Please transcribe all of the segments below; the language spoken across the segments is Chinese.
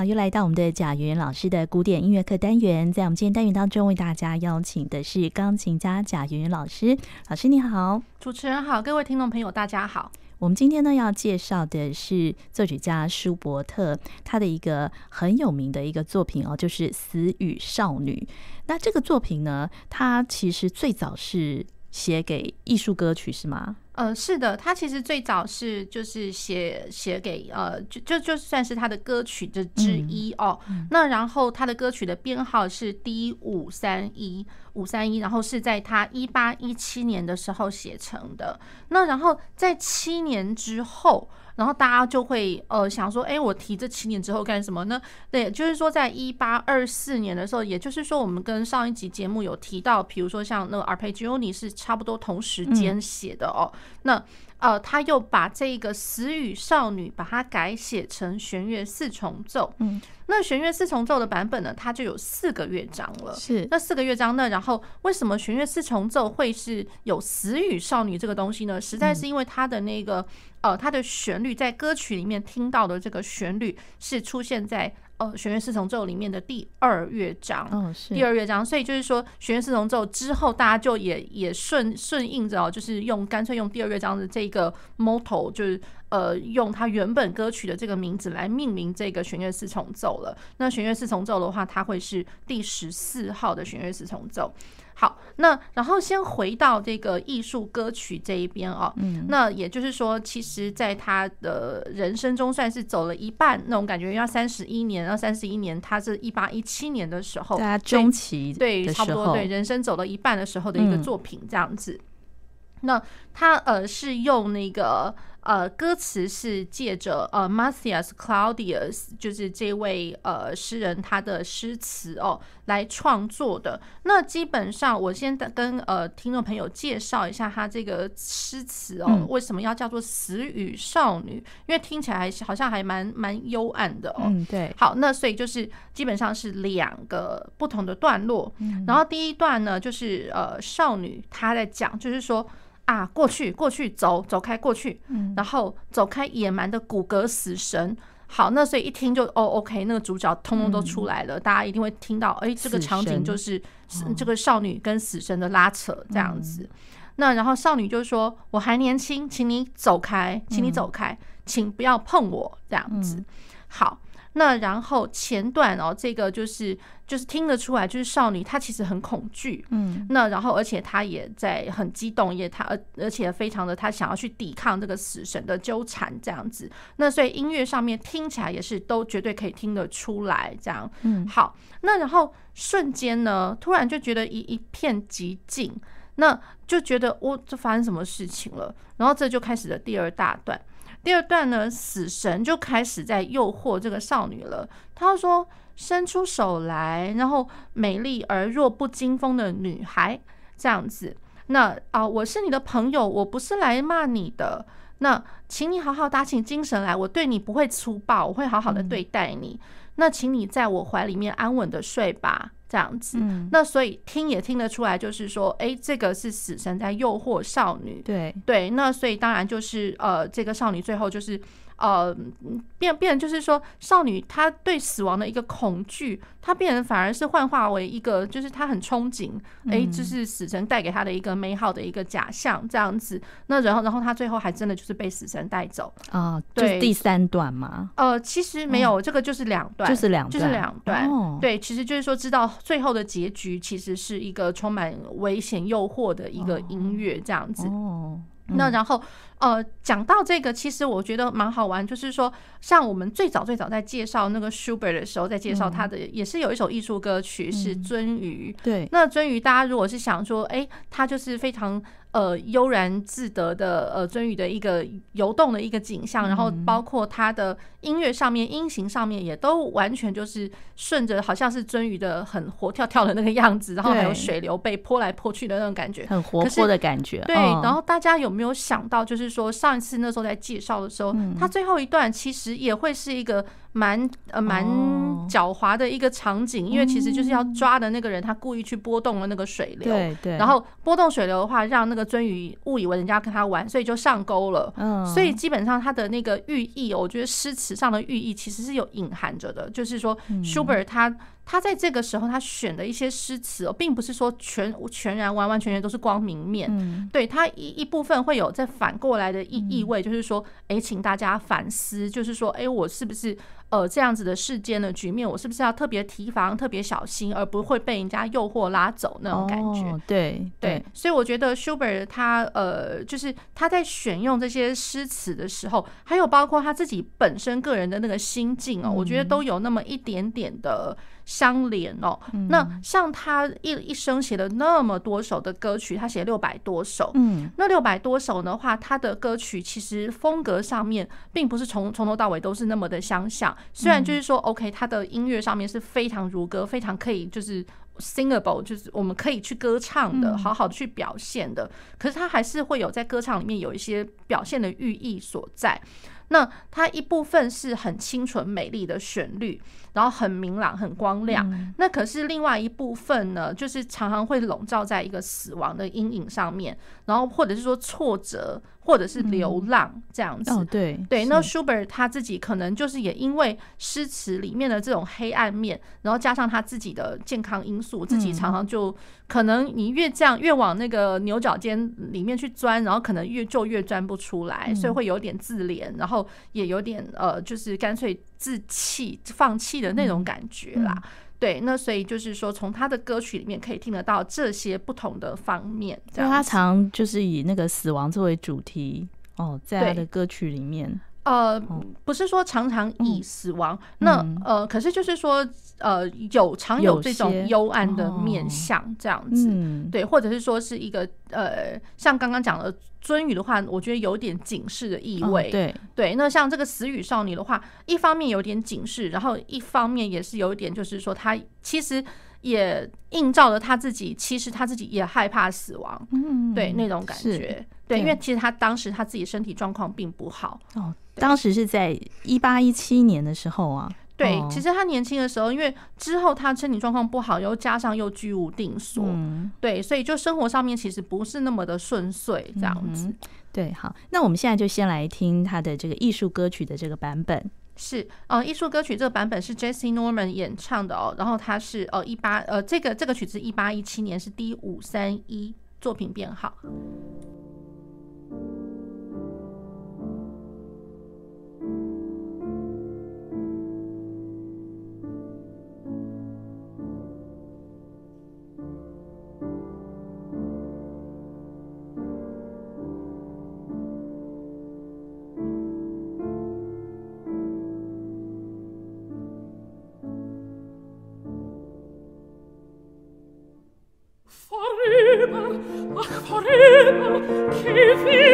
好，又来到我们的贾圆老师的古典音乐课单元，在我们今天单元当中，为大家邀请的是钢琴家贾圆圆老师。老师你好，主持人好，各位听众朋友大家好。我们今天呢要介绍的是作曲家舒伯特，他的一个很有名的一个作品哦，就是《死与少女》。那这个作品呢，它其实最早是写给艺术歌曲，是吗？呃，是的，他其实最早是就是写写给呃，就就就算是他的歌曲的之一哦。嗯、那然后他的歌曲的编号是 D 五三一五三一，然后是在他一八一七年的时候写成的。那然后在七年之后。然后大家就会呃想说，哎，我提这七年之后干什么呢？对，就是说，在一八二四年的时候，也就是说，我们跟上一集节目有提到，比如说像那个 Arpeggione 是差不多同时间写的哦。那呃，他又把这个死语少女把它改写成弦乐四重奏。嗯，那弦乐四重奏的版本呢，它就有四个乐章了。是，那四个乐章呢，然后为什么弦乐四重奏会是有死语少女这个东西呢？实在是因为它的那个呃，它的旋律在歌曲里面听到的这个旋律是出现在。呃，弦乐四重奏里面的第二乐章，哦，是。第二乐章，所以就是说，弦乐四重奏之后，大家就也也顺顺应着哦，就是用干脆用第二乐章的这个 motto，就是呃，用他原本歌曲的这个名字来命名这个弦乐四重奏了。那弦乐四重奏的话，它会是第十四号的弦乐四重奏。好，那然后先回到这个艺术歌曲这一边哦，嗯，那也就是说，其实在他的人生中算是走了一半那种感觉，要三十一年，然后三十一年，他是一八一七年的时候，在他中期对，差不多对，人生走了一半的时候的一个作品这样子。那他呃是用那个。呃，歌词是借着呃 Matthias Claudius，就是这位呃诗人他的诗词哦来创作的。那基本上，我先跟呃听众朋友介绍一下他这个诗词哦，为什么要叫做死与少女？因为听起来好像还蛮蛮幽暗的哦。嗯，对。好，那所以就是基本上是两个不同的段落。然后第一段呢，就是呃少女她在讲，就是说。啊，过去，过去，走，走开，过去，然后走开野蛮的骨骼死神。好，那所以一听就哦，OK，那个主角通通都出来了，大家一定会听到，哎，这个场景就是这个少女跟死神的拉扯这样子。那然后少女就说：“我还年轻，请你走开，请你走开，请不要碰我。”这样子。好。那然后前段哦，这个就是就是听得出来，就是少女她其实很恐惧，嗯，那然后而且她也在很激动，也她而而且非常的她想要去抵抗这个死神的纠缠这样子。那所以音乐上面听起来也是都绝对可以听得出来这样，嗯，好，那然后瞬间呢，突然就觉得一一片寂静，那就觉得哦，这发生什么事情了？然后这就开始了第二大段。第二段呢，死神就开始在诱惑这个少女了。他说：“伸出手来，然后美丽而弱不禁风的女孩，这样子。那啊，我是你的朋友，我不是来骂你的。那请你好好打起精神来，我对你不会粗暴，我会好好的对待你。那请你在我怀里面安稳的睡吧。”这样子，那所以听也听得出来，就是说，哎，这个是死神在诱惑少女。对对，那所以当然就是，呃，这个少女最后就是。呃，变变就是说，少女她对死亡的一个恐惧，她变成反而是幻化为一个，就是她很憧憬，哎，就是死神带给她的一个美好的一个假象，这样子。那然后，然后她最后还真的就是被死神带走啊？对，就是第三段吗？呃，其实没有，这个就是两段，就是两，就是两段。对，其实就是说，知道最后的结局其实是一个充满危险诱惑的一个音乐，这样子。哦。那然后，呃，讲到这个，其实我觉得蛮好玩，就是说，像我们最早最早在介绍那个 Schubert 的时候，在介绍他的，也是有一首艺术歌曲是《鳟鱼》。对，那鳟鱼，大家如果是想说，哎，他就是非常。呃，悠然自得的呃，鱒鱼的一个游动的一个景象，然后包括它的音乐上面、音型上面也都完全就是顺着，好像是鱒鱼的很活跳跳的那个样子，然后还有水流被泼来泼去的那种感觉，很活泼的感觉。对，然后大家有没有想到，就是说上一次那时候在介绍的时候，它最后一段其实也会是一个蛮呃蛮狡猾的一个场景，因为其实就是要抓的那个人，他故意去波动了那个水流，对对，然后波动水流的话，让那个鳟鱼误以为人家跟他玩，所以就上钩了。嗯，所以基本上他的那个寓意，我觉得诗词上的寓意其实是有隐含着的，就是说舒伯他。他在这个时候，他选的一些诗词哦，并不是说全全然完完全全都是光明面，嗯、对他一一部分会有在反过来的意意味，就是说，哎，请大家反思，就是说，哎，我是不是？呃，这样子的世间的局面，我是不是要特别提防、特别小心，而不会被人家诱惑拉走那种感觉？哦、对对，所以我觉得 Schubert 他呃，就是他在选用这些诗词的时候，还有包括他自己本身个人的那个心境哦，嗯、我觉得都有那么一点点的相连哦。嗯、那像他一一生写了那么多首的歌曲，他写六百多首，嗯，那六百多首的话，他的歌曲其实风格上面并不是从从头到尾都是那么的相像。虽然就是说，OK，他的音乐上面是非常如歌，非常可以就是 singable，就是我们可以去歌唱的，好好的去表现的。可是他还是会有在歌唱里面有一些表现的寓意所在。那它一部分是很清纯美丽的旋律，然后很明朗、很光亮。那可是另外一部分呢，就是常常会笼罩在一个死亡的阴影上面，然后或者是说挫折。或者是流浪这样子，哦，对对，那舒伯特他自己可能就是也因为诗词里面的这种黑暗面，然后加上他自己的健康因素，自己常常就可能你越这样越往那个牛角尖里面去钻，然后可能越就越钻不出来，所以会有点自怜，然后也有点呃，就是干脆自弃放弃的那种感觉啦。对，那所以就是说，从他的歌曲里面可以听得到这些不同的方面。因为他常就是以那个死亡作为主题哦，在他的歌曲里面。呃，不是说常常以死亡，那呃，可是就是说，呃，有常有这种幽暗的面相这样子，对，或者是说是一个呃，像刚刚讲的尊语的话，我觉得有点警示的意味，对。对。那像这个死语少女的话，一方面有点警示，然后一方面也是有一点，就是说她其实也映照了他自己，其实他自己也害怕死亡，嗯，对那种感觉。对，因为其实他当时他自己身体状况并不好哦，当时是在一八一七年的时候啊。对，其实他年轻的时候，因为之后他身体状况不好，又加上又居无定所，对，所以就生活上面其实不是那么的顺遂这样子。对，好，那我们现在就先来听他的这个艺术歌曲的这个版本。是，呃，艺术歌曲这个版本是 Jessye Norman 演唱的哦，然后他是呃一八呃这个这个曲子一八一七年是 D 五三一作品编号。Keep feels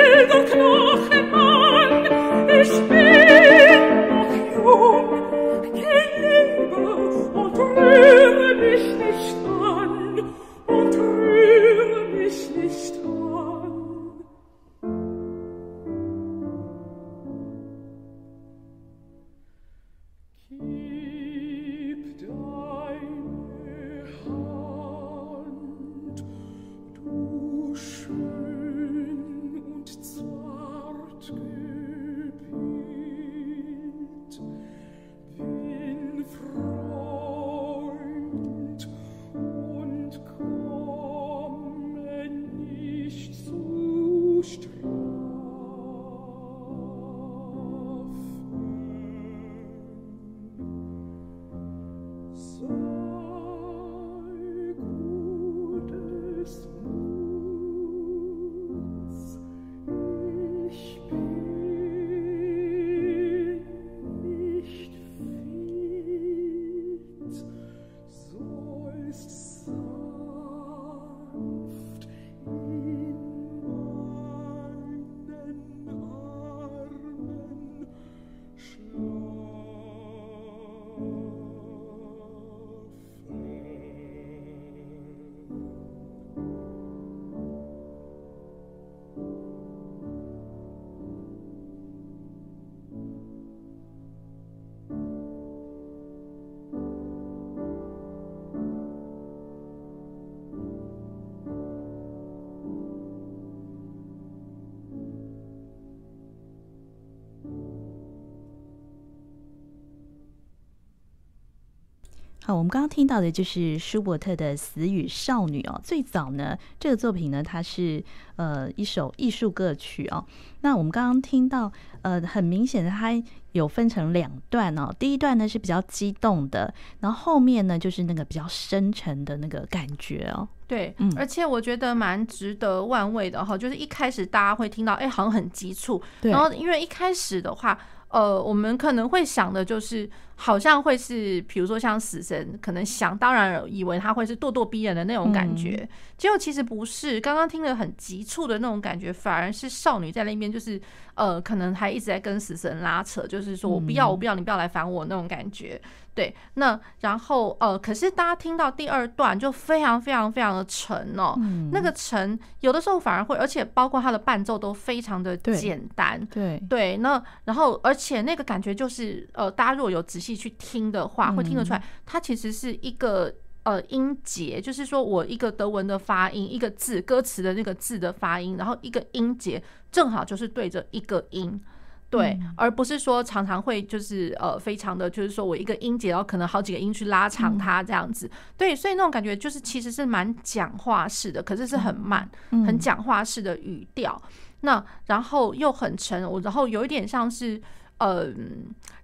好，我们刚刚听到的就是舒伯特的《死与少女》哦。最早呢，这个作品呢，它是呃一首艺术歌曲哦。那我们刚刚听到，呃，很明显的，它有分成两段哦。第一段呢是比较激动的，然后后面呢就是那个比较深沉的那个感觉哦。对，嗯，而且我觉得蛮值得玩味的哈，就是一开始大家会听到，哎，好像很急促，然后因为一开始的话。呃，我们可能会想的就是，好像会是，比如说像死神，可能想当然以为他会是咄咄逼人的那种感觉，结果其实不是。刚刚听了很急促的那种感觉，反而是少女在那边，就是呃，可能还一直在跟死神拉扯，就是说我不要，我不要，你不要来烦我那种感觉。对，那然后呃，可是大家听到第二段就非常非常非常的沉哦，嗯、那个沉有的时候反而会，而且包括它的伴奏都非常的简单，对对，对，那然后而且那个感觉就是呃，大家如果有仔细去听的话，会听得出来，它其实是一个呃音节，就是说我一个德文的发音，一个字歌词的那个字的发音，然后一个音节正好就是对着一个音。对，而不是说常常会就是呃，非常的就是说我一个音节，然后可能好几个音去拉长它这样子。对，所以那种感觉就是其实是蛮讲话式的，可是是很慢，很讲话式的语调。那然后又很沉，我然后有一点像是呃。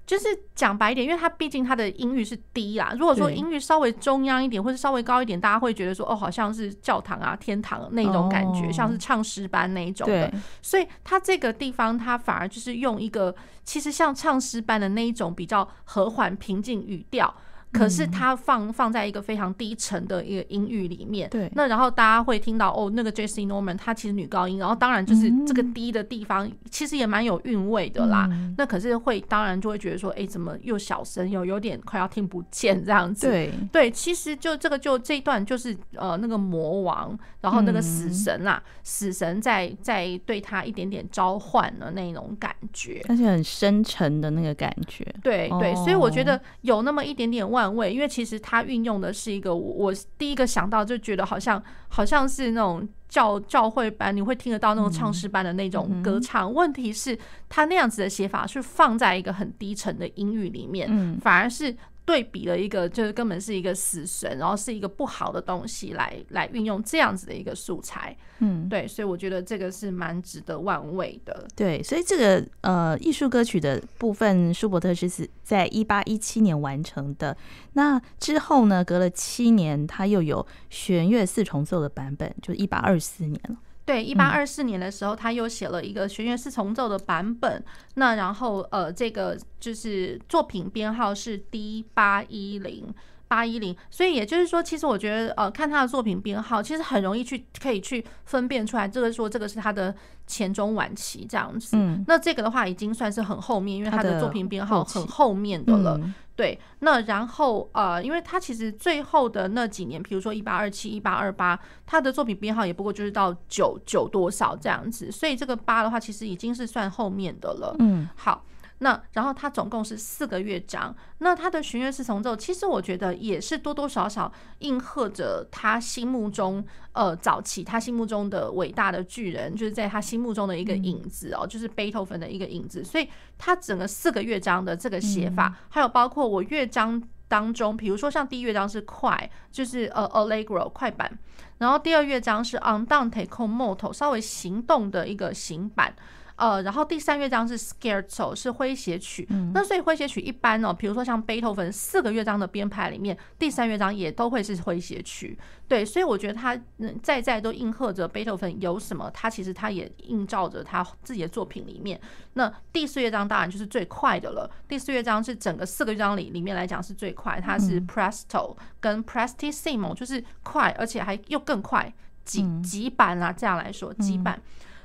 就是讲白一点，因为它毕竟它的音域是低啦。如果说音域稍微中央一点，或者稍微高一点，大家会觉得说哦，好像是教堂啊、天堂那种感觉，像是唱诗班那一种的。所以它这个地方，它反而就是用一个其实像唱诗班的那一种比较和缓平静语调。可是它放放在一个非常低沉的一个音域里面，对。那然后大家会听到哦，那个 Jessie Norman 她其实女高音，然后当然就是这个低的地方其实也蛮有韵味的啦。那可是会当然就会觉得说，哎，怎么又小声又有点快要听不见这样子？对对，其实就这个就这一段就是呃那个魔王，然后那个死神啦，死神在在对他一点点召唤的那种感觉，而且很深沉的那个感觉。对对，所以我觉得有那么一点点万。位，因为其实他运用的是一个，我第一个想到就觉得好像好像是那种教教会班，你会听得到那种唱诗班的那种歌唱。问题是，他那样子的写法是放在一个很低沉的音域里面，反而是。对比了一个，就是根本是一个死神，然后是一个不好的东西来来运用这样子的一个素材，嗯，对，所以我觉得这个是蛮值得玩味的。对，所以这个呃艺术歌曲的部分，舒伯特是是在一八一七年完成的。那之后呢，隔了七年，他又有弦乐四重奏的版本，就一八二四年了。对，一八二四年的时候，他又写了一个弦乐四重奏的版本。嗯、那然后，呃，这个就是作品编号是 D 八一零八一零。所以也就是说，其实我觉得，呃，看他的作品编号，其实很容易去可以去分辨出来，这个说这个是他的前中晚期这样子。嗯、那这个的话，已经算是很后面，因为他的作品编号很后面的了。对，那然后呃，因为他其实最后的那几年，比如说一八二七、一八二八，他的作品编号也不过就是到九九多少这样子，所以这个八的话，其实已经是算后面的了。嗯，好。那然后它总共是四个乐章，那他的弦乐四重奏，其实我觉得也是多多少少应和着他心目中呃早期他心目中的伟大的巨人，就是在他心目中的一个影子哦，就是贝多芬的一个影子。所以他整个四个乐章的这个写法，还有包括我乐章当中，比如说像第一乐章是快，就是呃 Allegro 快板，然后第二乐章是 Andante con moto 稍微行动的一个行板。呃，然后第三乐章是 Scherzo，是诙谐曲。嗯、那所以诙谐曲一般呢、哦，比如说像贝多芬四个乐章的编排里面，第三乐章也都会是诙谐曲。对，所以我觉得他在在都应和着贝多芬有什么，他其实他也映照着他自己的作品里面。那第四乐章当然就是最快的了。第四乐章是整个四个乐章里里面来讲是最快，它是 Presto 跟 Prestissimo，就是快，而且还又更快，几几板啊，这样来说，几版。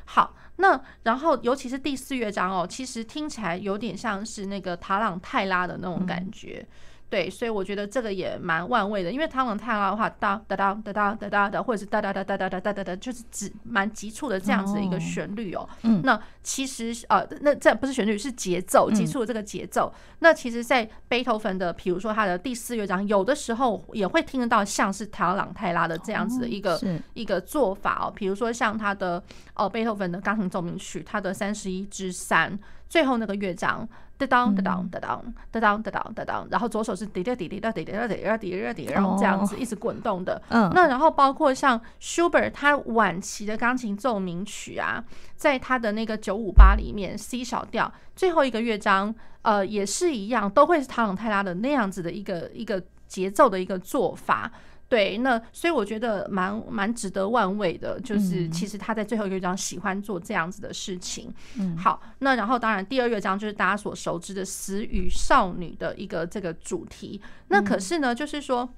好。那然后，尤其是第四乐章哦，其实听起来有点像是那个塔朗泰拉的那种感觉。嗯对，所以我觉得这个也蛮万味的，因为塔朗泰拉的话，哒哒哒哒哒哒哒哒，或者是哒哒哒哒哒哒哒哒哒，就是指蛮急促的这样子的一个旋律哦。嗯，那其实呃，那这不是旋律，是节奏，急促的这个节奏。那其实，在贝多芬的，比如说他的第四乐章，有的时候也会听得到像是塔朗泰拉的这样子的一个一个做法哦。比如说像他的哦，贝多芬的钢琴奏鸣曲，他的三十一之三。最后那个乐章，哒当哒当哒当哒当哒当哒当，然后左手是滴答滴滴答滴滴答滴滴答滴滴答滴，然后这样子一直滚动的。嗯，那然后包括像 Schubert 他晚期的钢琴奏鸣曲啊，在他的那个九五八里面 C 小调最后一个乐章，呃，也是一样，都会是唐朗泰拉的那样子的一个一个节奏的一个做法。对，那所以我觉得蛮蛮值得玩味的，就是其实他在最后一个乐章喜欢做这样子的事情。嗯，好，那然后当然第二乐章就是大家所熟知的死与少女的一个这个主题。那可是呢，就是说，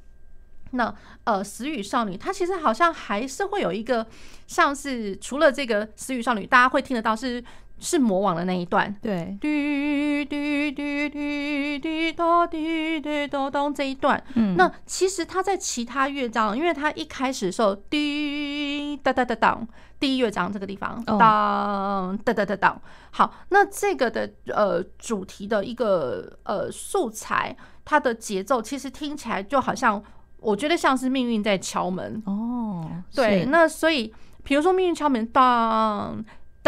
那呃死与少女，它其实好像还是会有一个像是除了这个死与少女，大家会听得到是。是魔王的那一段，对，滴滴滴滴滴答滴滴答当这一段，嗯，那其实他在其他乐章，因为他一开始的时候滴哒哒哒当，第一乐章这个地方当哒哒哒当，好，那这个的呃主题的一个呃素材，它的节奏其实听起来就好像，我觉得像是命运在敲门哦，对，那所以比如说命运敲门当。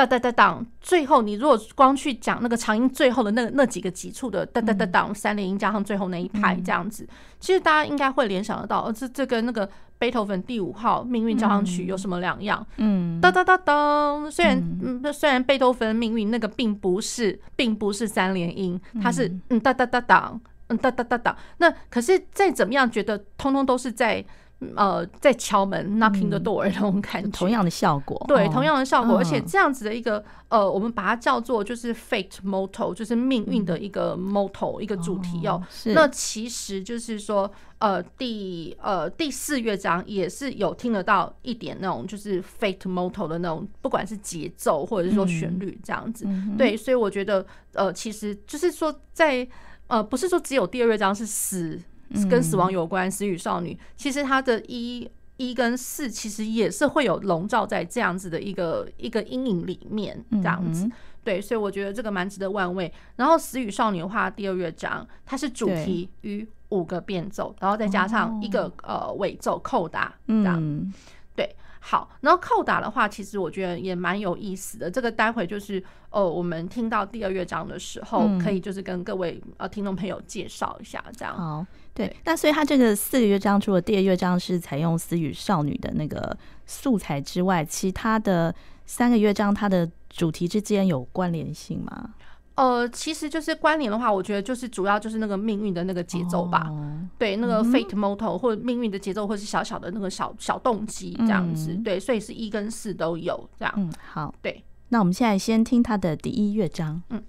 哒哒哒当，最后你如果光去讲那个长音最后的那那几个急促的哒哒哒当三连音加上最后那一拍这样子，其实大家应该会联想得到，这这跟那个贝多芬第五号命运交响曲有什么两样？嗯，哒哒哒当，虽然嗯。虽然贝多芬命运那个并不是并不是三连音，它是嗯。哒哒哒当，嗯哒哒哒当，那可是再怎么样觉得通通都是在。呃，在敲门，knocking the door 那种感觉，同样的效果，对，同样的效果，而且这样子的一个呃，我们把它叫做就是 fate motto，就是命运的一个 motto，一个主题哦。那其实就是说，呃，第呃第四乐章也是有听得到一点那种就是 fate motto 的那种，不管是节奏或者是说旋律这样子。对，所以我觉得呃，其实就是说在呃，不是说只有第二乐章是死。跟死亡有关，死与少女，其实它的一一跟四，其实也是会有笼罩在这样子的一个一个阴影里面，这样子。对，所以我觉得这个蛮值得玩味。然后死与少女的话，第二乐章它是主题与五个变奏，然后再加上一个呃尾奏扣打，这样。对。好，然后扣打的话，其实我觉得也蛮有意思的。这个待会就是哦，我们听到第二乐章的时候，可以就是跟各位呃听众朋友介绍一下，这样。好，对。那所以它这个四个乐章，除了第二乐章是采用私语少女的那个素材之外，其他的三个乐章它的主题之间有关联性吗？呃，其实就是关联的话，我觉得就是主要就是那个命运的那个节奏吧，哦、对，那个 fate motto 或者命运的节奏，或是小小的那个小小动机这样子，嗯、对，所以是一跟四都有这样。嗯，好，对，那我们现在先听它的第一乐章，嗯。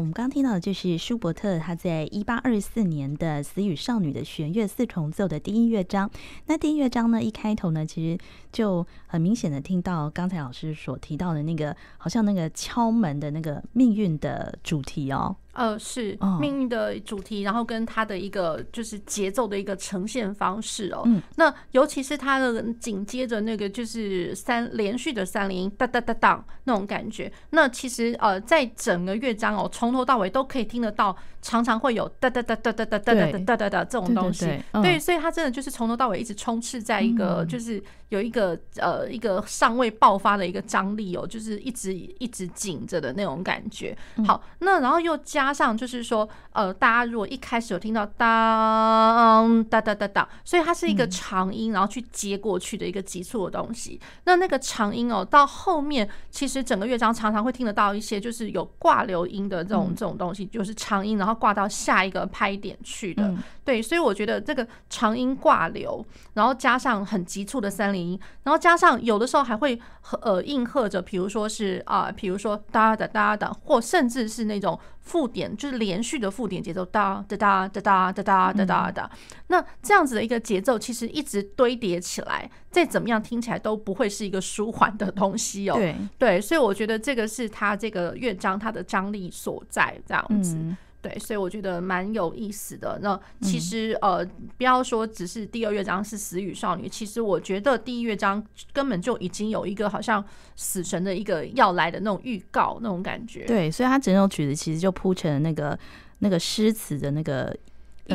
我们刚刚听到的就是舒伯特他在一八二四年的《死与少女》的弦乐四重奏的第一乐章。那第一乐章呢，一开头呢，其实就很明显的听到刚才老师所提到的那个，好像那个敲门的那个命运的主题哦。呃，是命运的主题，然后跟他的一个就是节奏的一个呈现方式哦。嗯，那尤其是他的紧接着那个就是三连续的三连音哒哒哒哒那种感觉。那其实呃，在整个乐章哦，从头到尾都可以听得到，常常会有哒哒哒哒哒哒哒哒哒哒哒这种东西。对，所以他真的就是从头到尾一直充斥在一个就是。有一个呃一个尚未爆发的一个张力哦，就是一直一直紧着的那种感觉。好，那然后又加上就是说呃，大家如果一开始有听到当哒哒哒哒，所以它是一个长音，然后去接过去的一个急促的东西。那那个长音哦，到后面其实整个乐章常常会听得到一些就是有挂流音的这种这种东西，就是长音，然后挂到下一个拍点去的。对，所以我觉得这个长音挂流，然后加上很急促的三连音。然后加上有的时候还会和呃应和着，比如说是啊，比如说哒哒哒哒，或甚至是那种附点，就是连续的附点节奏哒哒哒哒哒哒哒哒哒哒。那这样子的一个节奏，其实一直堆叠起来，再怎么样听起来都不会是一个舒缓的东西哦。对对，所以我觉得这个是它这个乐章它的张力所在，这样子。对，所以我觉得蛮有意思的。那其实呃，不要说只是第二乐章是死与少女，其实我觉得第一乐章根本就已经有一个好像死神的一个要来的那种预告那种感觉。对，所以它整首曲子其实就铺成了那个那个诗词的那个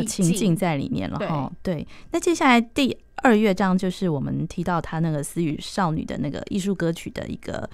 情境在里面了哈。对，那接下来第二乐章就是我们提到他那个死与少女的那个艺术歌曲的一个。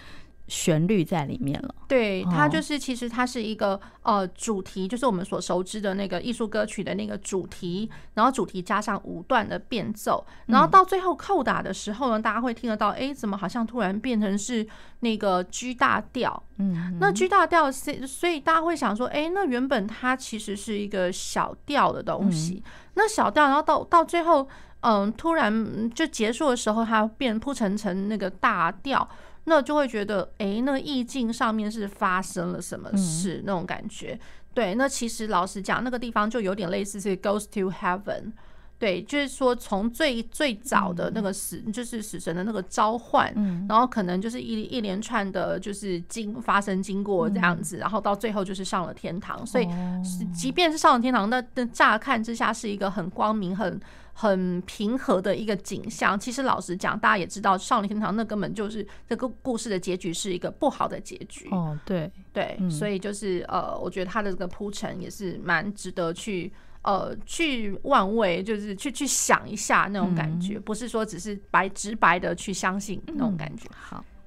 旋律在里面了，对，它就是其实它是一个呃主题，就是我们所熟知的那个艺术歌曲的那个主题，然后主题加上五段的变奏，然后到最后扣打的时候呢，大家会听得到，哎，怎么好像突然变成是那个 G 大调？嗯，那 G 大调，所以大家会想说，哎，那原本它其实是一个小调的东西，那小调，然后到到最后，嗯，突然就结束的时候，它变铺成成那个大调。那就会觉得，哎、欸，那个意境上面是发生了什么事？嗯、那种感觉，对。那其实老实讲，那个地方就有点类似是 Goes to Heaven，对，就是说从最最早的那个死，嗯、就是死神的那个召唤，嗯、然后可能就是一一连串的，就是经发生经过这样子，嗯、然后到最后就是上了天堂。所以，即便是上了天堂，那那乍看之下是一个很光明、很。很平和的一个景象。其实老实讲，大家也知道，少年天堂那根本就是这个故事的结局是一个不好的结局。哦，对对，嗯、所以就是呃，我觉得他的这个铺陈也是蛮值得去呃去万味，就是去去想一下那种感觉，嗯、不是说只是白直白的去相信那种感觉。嗯、好。「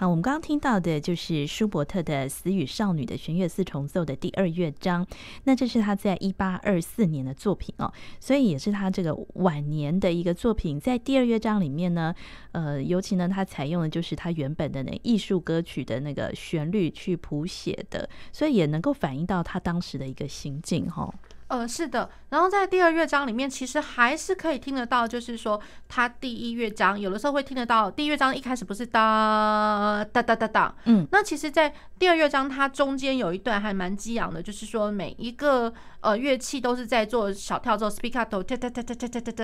好，我们刚刚听到的就是舒伯特的《死与少女》的弦乐四重奏的第二乐章。那这是他在一八二四年的作品哦，所以也是他这个晚年的一个作品。在第二乐章里面呢，呃，尤其呢，他采用的就是他原本的那艺术歌曲的那个旋律去谱写的，所以也能够反映到他当时的一个心境哈、呃是的。然后在第二乐章里面其实还是可以听得到就是说它第一乐章有的时候会听得到第一乐章一开始不是哒哒哒哒哒嗯。那其实在第二乐章它中间有一段还蛮激昂的就是说每一个呃乐器都是在做小跳奏 speak up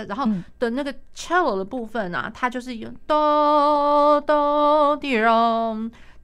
然后的那个 cello 的部分啊它就是有哆哆滴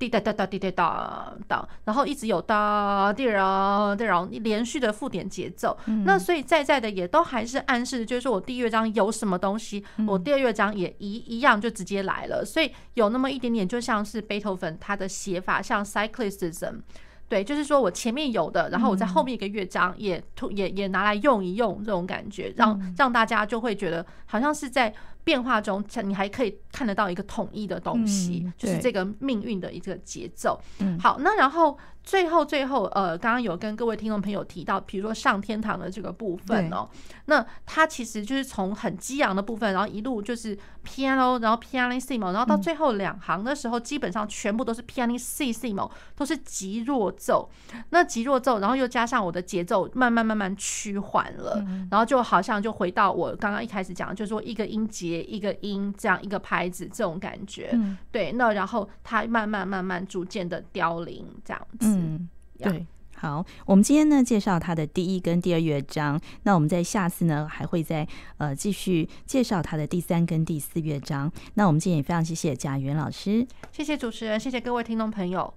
滴哒哒哒滴哒哒哒，然后一直有哒滴哒滴哒，连续的复点节奏。那所以在在的也都还是暗示，就是说我第一乐章有什么东西，我第二乐章也一一样就直接来了。所以有那么一点点，就像是贝多芬他的写法，像 cyclicism。对，就是说我前面有的，然后我在后面一个乐章也突也也拿来用一用，这种感觉，让让大家就会觉得好像是在变化中，你还可以看得到一个统一的东西，就是这个命运的一个节奏。好，那然后。最后，最后，呃，刚刚有跟各位听众朋友提到，比如说上天堂的这个部分哦，那它其实就是从很激昂的部分，然后一路就是 piano，然后 pianissimo，然后到最后两行的时候，基本上全部都是 pianissimo，都是极弱奏。那极弱奏，然后又加上我的节奏慢慢慢慢趋缓了，然后就好像就回到我刚刚一开始讲，就是说一个音节一个音这样一个拍子这种感觉。对，那然后它慢慢慢慢逐渐的凋零这样子。嗯，对，好，我们今天呢介绍他的第一跟第二乐章，那我们在下次呢还会再呃继续介绍他的第三跟第四乐章。那我们今天也非常谢谢贾元老师，谢谢主持人，谢谢各位听众朋友。